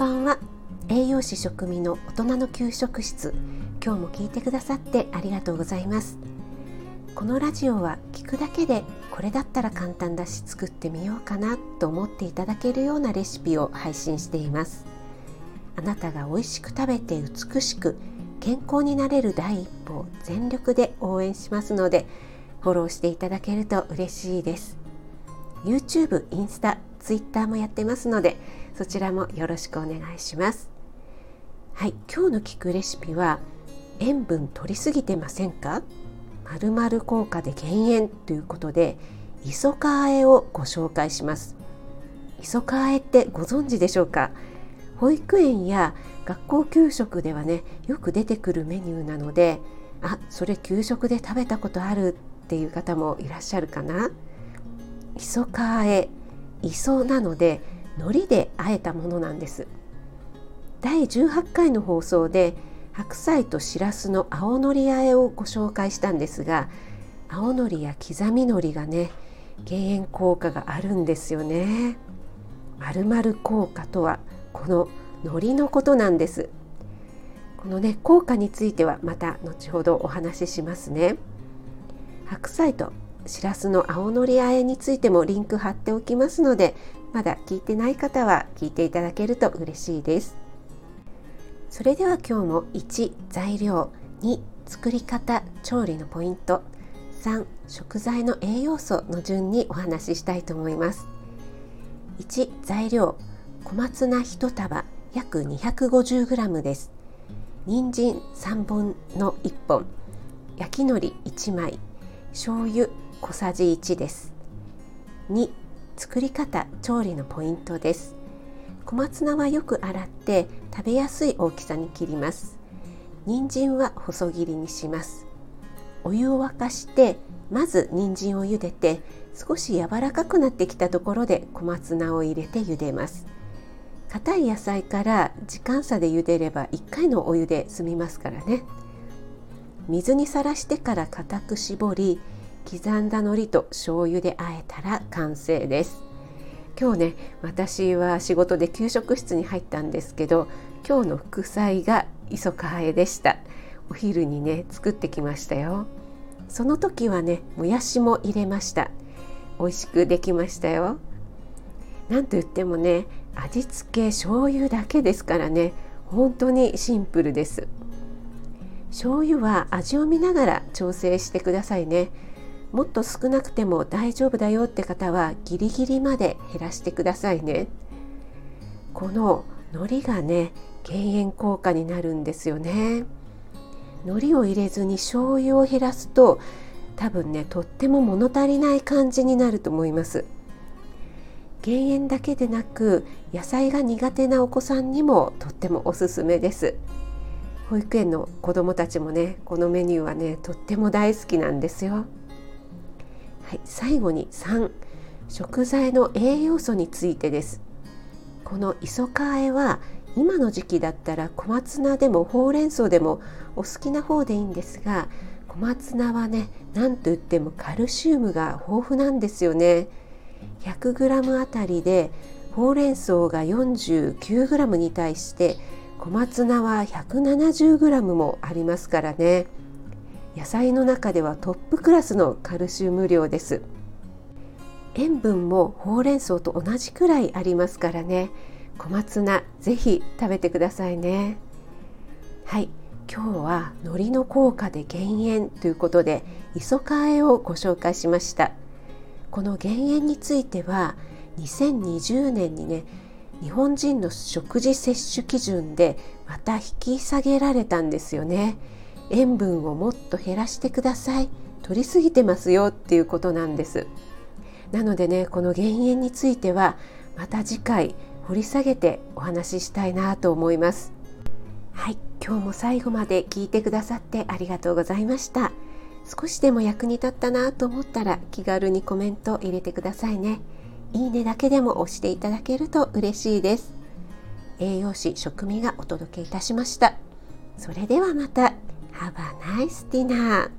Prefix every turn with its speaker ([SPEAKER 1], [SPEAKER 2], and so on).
[SPEAKER 1] ばんは。栄養士食味の大人の給食室。今日も聞いてくださってありがとうございます。このラジオは聞くだけでこれだったら簡単だし作ってみようかなと思っていただけるようなレシピを配信しています。あなたが美味しく食べて美しく健康になれる第一歩を全力で応援しますのでフォローしていただけると嬉しいです。YouTube、インスタ、Twitter もやってますのでそちらもよろしくお願いします。はい今日の聞くレシピは塩分取りすぎてませんか？〇〇効果で減塩ということで磯かあえをご紹介します。磯かあえってご存知でしょうか？保育園や学校給食ではねよく出てくるメニューなのであそれ給食で食べたことあるっていう方もいらっしゃるかな？磯かあえ磯なので海苔で和えたものなんです。第18回の放送で白菜としらすの青のりあえをご紹介したんですが青のりや刻みのりがね減塩効果があるんですよね。〇〇効果とはこの海苔のことなんです。このね効果についてはまた後ほどお話ししますね。白菜としらすの青のりあえについてもリンク貼っておきますのでまだ聞いてない方は聞いていただけると嬉しいです。それでは今日も1材料2作り方調理のポイント。3食材の栄養素の順にお話ししたいと思います。1材料小松菜1束約 250g です。人参3本の1本。焼き海苔1枚。醤油小さじ1です。2作り方調理のポイントです。小松菜はよく洗って食べやすい大きさに切ります。人参は細切りにします。お湯を沸かしてまず人参を茹でて少し柔らかくなってきたところで小松菜を入れて茹でます。硬い野菜から時間差で茹でれば1回のお湯で済みますからね。水にさらしてから固く絞り刻んだ海苔と醤油で和えたら完成です。今日ね私は仕事で給食室に入ったんですけど今日の副菜が磯かあえでした。お昼にね作ってきましたよ。その時はねもやしも入れました。美味しくできましたよ。なんと言ってもね味付け醤油だけですからね本当にシンプルです。醤油は味を見ながら調整してくださいね。もっと少なくても大丈夫だよって方はギリギリまで減らしてくださいね。この海苔がね減塩効果になるんですよね。海苔を入れずに醤油を減らすと多分ねとっても物足りない感じになると思います。減塩だけでなく野菜が苦手なお子さんにもとってもおすすめです。保育園の子どもたちもねこのメニューはねとっても大好きなんですよ。はい、最後に3食材の栄養素についてです。この磯かあえは今の時期だったら小松菜でもほうれん草でもお好きな方でいいんですが小松菜はね何と言ってもカルシウムが豊富なんですよね。100g あたりでほうれん草が 49g に対して小松菜は 170g もありますからね。野菜の中ではトップクラスのカルシウム量です。塩分もほうれん草と同じくらいありますからね。小松菜ぜひ食べてくださいね。はい。今日は海苔の効果で減塩ということで磯かあえをご紹介しました。この減塩については2020年にね日本人の食事摂取基準でまた引き下げられたんですよね。塩分をもっと減らしてください。取りすぎてますよっていうことなんです。なのでねこの減塩についてはまた次回掘り下げてお話ししたいなと思います。はい今日も最後まで聞いてくださってありがとうございました。少しでも役に立ったなと思ったら気軽にコメント入れてくださいね。いいねだけでも押していただけると嬉しいです。栄養士食味がお届けいたしました。それではまた。Have a nice dinner.